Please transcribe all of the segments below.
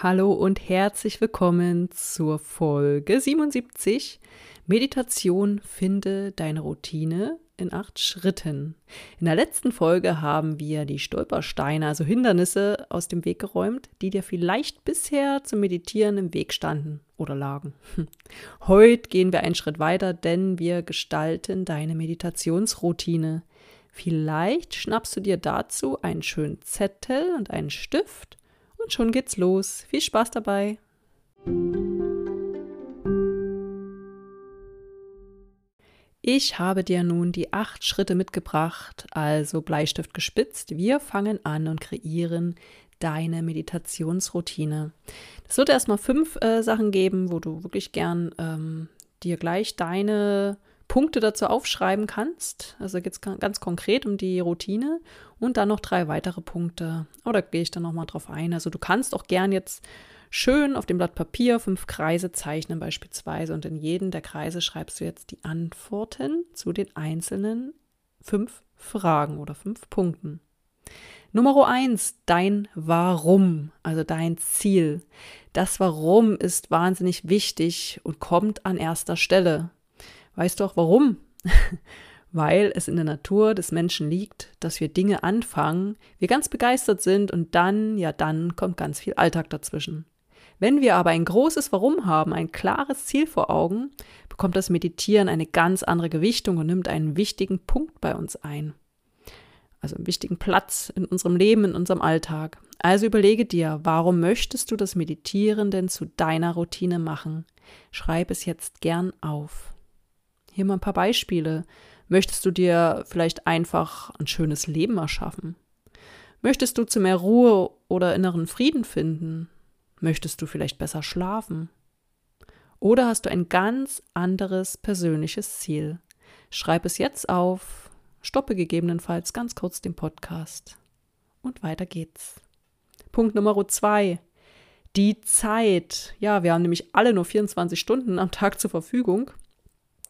Hallo und herzlich willkommen zur Folge 77 Meditation Finde deine Routine in acht Schritten. In der letzten Folge haben wir die Stolpersteine, also Hindernisse, aus dem Weg geräumt, die dir vielleicht bisher zum Meditieren im Weg standen oder lagen. Heute gehen wir einen Schritt weiter, denn wir gestalten deine Meditationsroutine. Vielleicht schnappst du dir dazu einen schönen Zettel und einen Stift und schon geht's los. Viel Spaß dabei! Ich habe dir nun die acht Schritte mitgebracht, also Bleistift gespitzt. Wir fangen an und kreieren deine Meditationsroutine. Es wird erstmal fünf äh, Sachen geben, wo du wirklich gern ähm, dir gleich deine Punkte dazu aufschreiben kannst. Also geht es ganz konkret um die Routine und dann noch drei weitere Punkte. Oder gehe ich dann nochmal drauf ein. Also du kannst auch gern jetzt schön auf dem Blatt Papier fünf Kreise zeichnen beispielsweise und in jeden der Kreise schreibst du jetzt die Antworten zu den einzelnen fünf Fragen oder fünf Punkten. Nummer eins, dein Warum, also dein Ziel. Das Warum ist wahnsinnig wichtig und kommt an erster Stelle. Weißt du auch warum? Weil es in der Natur des Menschen liegt, dass wir Dinge anfangen, wir ganz begeistert sind und dann, ja dann kommt ganz viel Alltag dazwischen. Wenn wir aber ein großes Warum haben, ein klares Ziel vor Augen, bekommt das Meditieren eine ganz andere Gewichtung und nimmt einen wichtigen Punkt bei uns ein. Also einen wichtigen Platz in unserem Leben, in unserem Alltag. Also überlege dir, warum möchtest du das Meditieren denn zu deiner Routine machen? Schreib es jetzt gern auf. Hier mal ein paar Beispiele. Möchtest du dir vielleicht einfach ein schönes Leben erschaffen? Möchtest du zu mehr Ruhe oder inneren Frieden finden? Möchtest du vielleicht besser schlafen? Oder hast du ein ganz anderes persönliches Ziel? Schreib es jetzt auf, stoppe gegebenenfalls ganz kurz den Podcast und weiter geht's. Punkt Nummer zwei. Die Zeit. Ja, wir haben nämlich alle nur 24 Stunden am Tag zur Verfügung.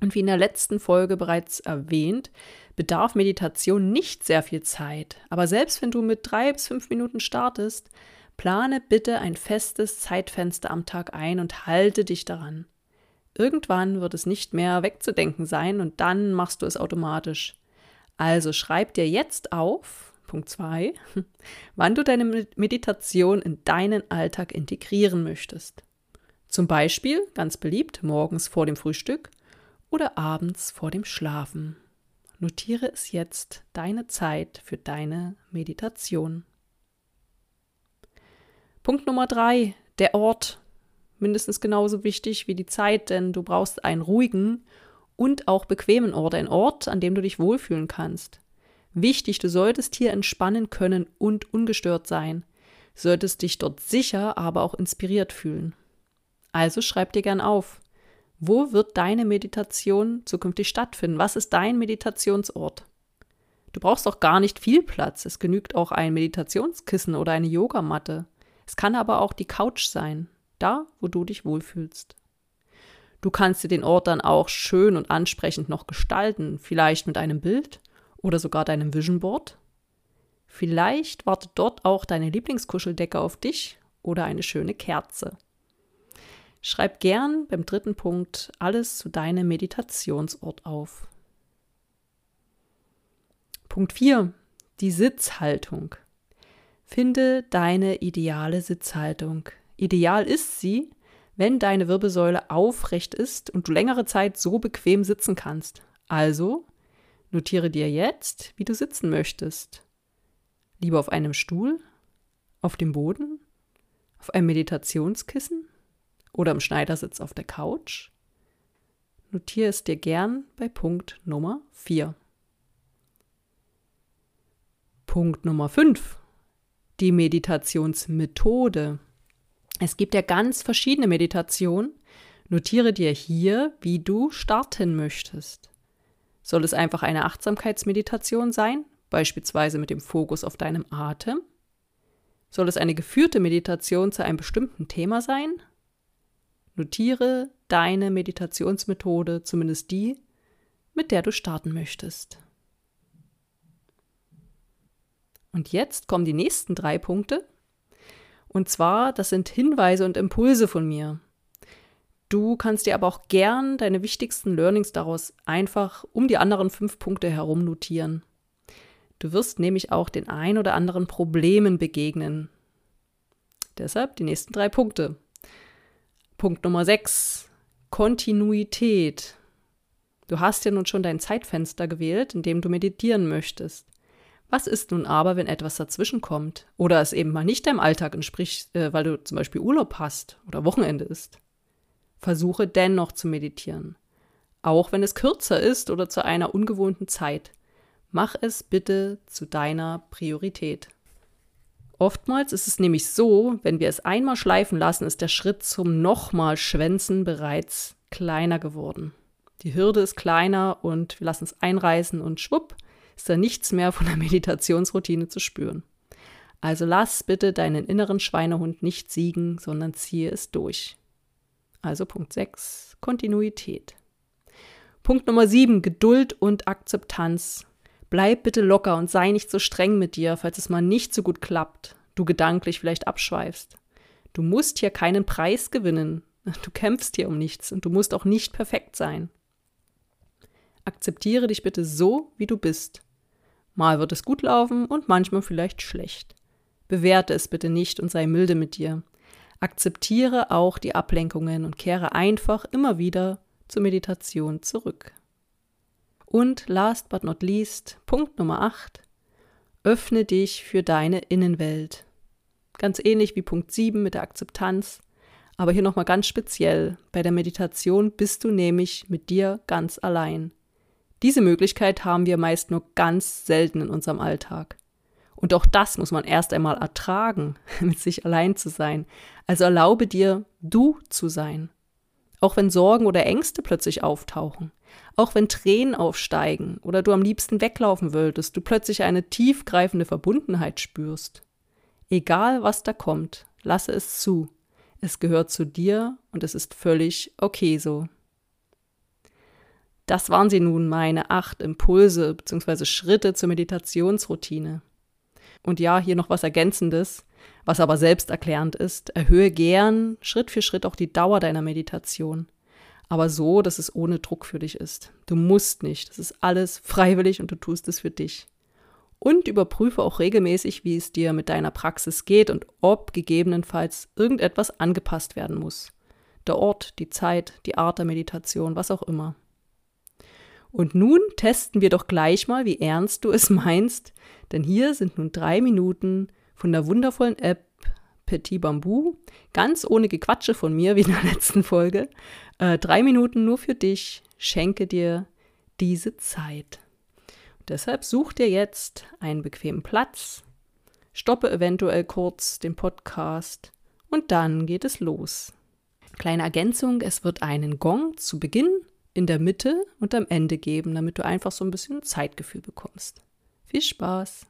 Und wie in der letzten Folge bereits erwähnt, bedarf Meditation nicht sehr viel Zeit. Aber selbst wenn du mit drei bis fünf Minuten startest, plane bitte ein festes Zeitfenster am Tag ein und halte dich daran. Irgendwann wird es nicht mehr wegzudenken sein und dann machst du es automatisch. Also schreib dir jetzt auf, Punkt 2, wann du deine Meditation in deinen Alltag integrieren möchtest. Zum Beispiel, ganz beliebt, morgens vor dem Frühstück oder abends vor dem Schlafen. Notiere es jetzt, deine Zeit für deine Meditation. Punkt Nummer drei, der Ort. Mindestens genauso wichtig wie die Zeit, denn du brauchst einen ruhigen und auch bequemen Ort, ein Ort, an dem du dich wohlfühlen kannst. Wichtig, du solltest hier entspannen können und ungestört sein. Solltest dich dort sicher, aber auch inspiriert fühlen. Also schreib dir gern auf. Wo wird deine Meditation zukünftig stattfinden? Was ist dein Meditationsort? Du brauchst auch gar nicht viel Platz. Es genügt auch ein Meditationskissen oder eine Yogamatte. Es kann aber auch die Couch sein, da, wo du dich wohlfühlst. Du kannst dir den Ort dann auch schön und ansprechend noch gestalten, vielleicht mit einem Bild oder sogar deinem Vision Board. Vielleicht wartet dort auch deine Lieblingskuscheldecke auf dich oder eine schöne Kerze. Schreib gern beim dritten Punkt alles zu deinem Meditationsort auf. Punkt 4. Die Sitzhaltung. Finde deine ideale Sitzhaltung. Ideal ist sie, wenn deine Wirbelsäule aufrecht ist und du längere Zeit so bequem sitzen kannst. Also notiere dir jetzt, wie du sitzen möchtest. Lieber auf einem Stuhl, auf dem Boden, auf einem Meditationskissen oder im Schneidersitz auf der Couch? Notiere es dir gern bei Punkt Nummer 4. Punkt Nummer 5. Die Meditationsmethode. Es gibt ja ganz verschiedene Meditationen. Notiere dir hier, wie du starten möchtest. Soll es einfach eine Achtsamkeitsmeditation sein, beispielsweise mit dem Fokus auf deinem Atem? Soll es eine geführte Meditation zu einem bestimmten Thema sein? Notiere deine Meditationsmethode, zumindest die, mit der du starten möchtest. Und jetzt kommen die nächsten drei Punkte. Und zwar, das sind Hinweise und Impulse von mir. Du kannst dir aber auch gern deine wichtigsten Learnings daraus einfach um die anderen fünf Punkte herum notieren. Du wirst nämlich auch den ein oder anderen Problemen begegnen. Deshalb die nächsten drei Punkte. Punkt Nummer sechs: Kontinuität. Du hast ja nun schon dein Zeitfenster gewählt, in dem du meditieren möchtest. Was ist nun aber, wenn etwas dazwischen kommt oder es eben mal nicht deinem Alltag entspricht, äh, weil du zum Beispiel Urlaub hast oder Wochenende ist? Versuche dennoch zu meditieren, auch wenn es kürzer ist oder zu einer ungewohnten Zeit. Mach es bitte zu deiner Priorität. Oftmals ist es nämlich so, wenn wir es einmal schleifen lassen, ist der Schritt zum nochmal Schwänzen bereits kleiner geworden. Die Hürde ist kleiner und wir lassen es einreißen und schwupp, ist da nichts mehr von der Meditationsroutine zu spüren. Also lass bitte deinen inneren Schweinehund nicht siegen, sondern ziehe es durch. Also Punkt 6, Kontinuität. Punkt Nummer 7, Geduld und Akzeptanz. Bleib bitte locker und sei nicht so streng mit dir, falls es mal nicht so gut klappt, du gedanklich vielleicht abschweifst. Du musst hier keinen Preis gewinnen. Du kämpfst hier um nichts und du musst auch nicht perfekt sein. Akzeptiere dich bitte so, wie du bist. Mal wird es gut laufen und manchmal vielleicht schlecht. Bewerte es bitte nicht und sei milde mit dir. Akzeptiere auch die Ablenkungen und kehre einfach immer wieder zur Meditation zurück. Und last but not least, Punkt Nummer 8. Öffne dich für deine Innenwelt. Ganz ähnlich wie Punkt 7 mit der Akzeptanz, aber hier nochmal ganz speziell. Bei der Meditation bist du nämlich mit dir ganz allein. Diese Möglichkeit haben wir meist nur ganz selten in unserem Alltag. Und auch das muss man erst einmal ertragen, mit sich allein zu sein. Also erlaube dir, du zu sein. Auch wenn Sorgen oder Ängste plötzlich auftauchen, auch wenn Tränen aufsteigen oder du am liebsten weglaufen würdest, du plötzlich eine tiefgreifende Verbundenheit spürst. Egal was da kommt, lasse es zu. Es gehört zu dir und es ist völlig okay so. Das waren sie nun meine acht Impulse bzw. Schritte zur Meditationsroutine. Und ja, hier noch was Ergänzendes, was aber selbsterklärend ist. Erhöhe gern Schritt für Schritt auch die Dauer deiner Meditation. Aber so, dass es ohne Druck für dich ist. Du musst nicht. Das ist alles freiwillig und du tust es für dich. Und überprüfe auch regelmäßig, wie es dir mit deiner Praxis geht und ob gegebenenfalls irgendetwas angepasst werden muss. Der Ort, die Zeit, die Art der Meditation, was auch immer. Und nun testen wir doch gleich mal, wie ernst du es meinst, denn hier sind nun drei Minuten von der wundervollen App Petit Bambou, ganz ohne Gequatsche von mir wie in der letzten Folge. Äh, drei Minuten nur für dich, schenke dir diese Zeit. Und deshalb such dir jetzt einen bequemen Platz, stoppe eventuell kurz den Podcast und dann geht es los. Kleine Ergänzung, es wird einen Gong zu Beginn in der Mitte und am Ende geben, damit du einfach so ein bisschen Zeitgefühl bekommst. Viel Spaß!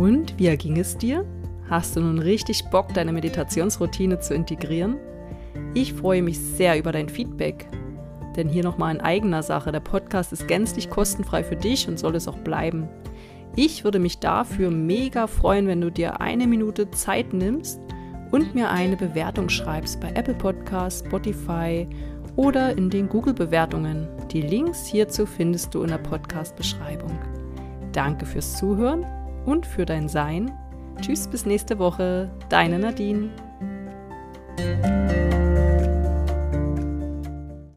Und wie ging es dir? Hast du nun richtig Bock, deine Meditationsroutine zu integrieren? Ich freue mich sehr über dein Feedback. Denn hier nochmal in eigener Sache, der Podcast ist gänzlich kostenfrei für dich und soll es auch bleiben. Ich würde mich dafür mega freuen, wenn du dir eine Minute Zeit nimmst und mir eine Bewertung schreibst bei Apple Podcasts, Spotify oder in den Google-Bewertungen. Die Links hierzu findest du in der Podcast-Beschreibung. Danke fürs Zuhören und für dein Sein. Tschüss bis nächste Woche, deine Nadine.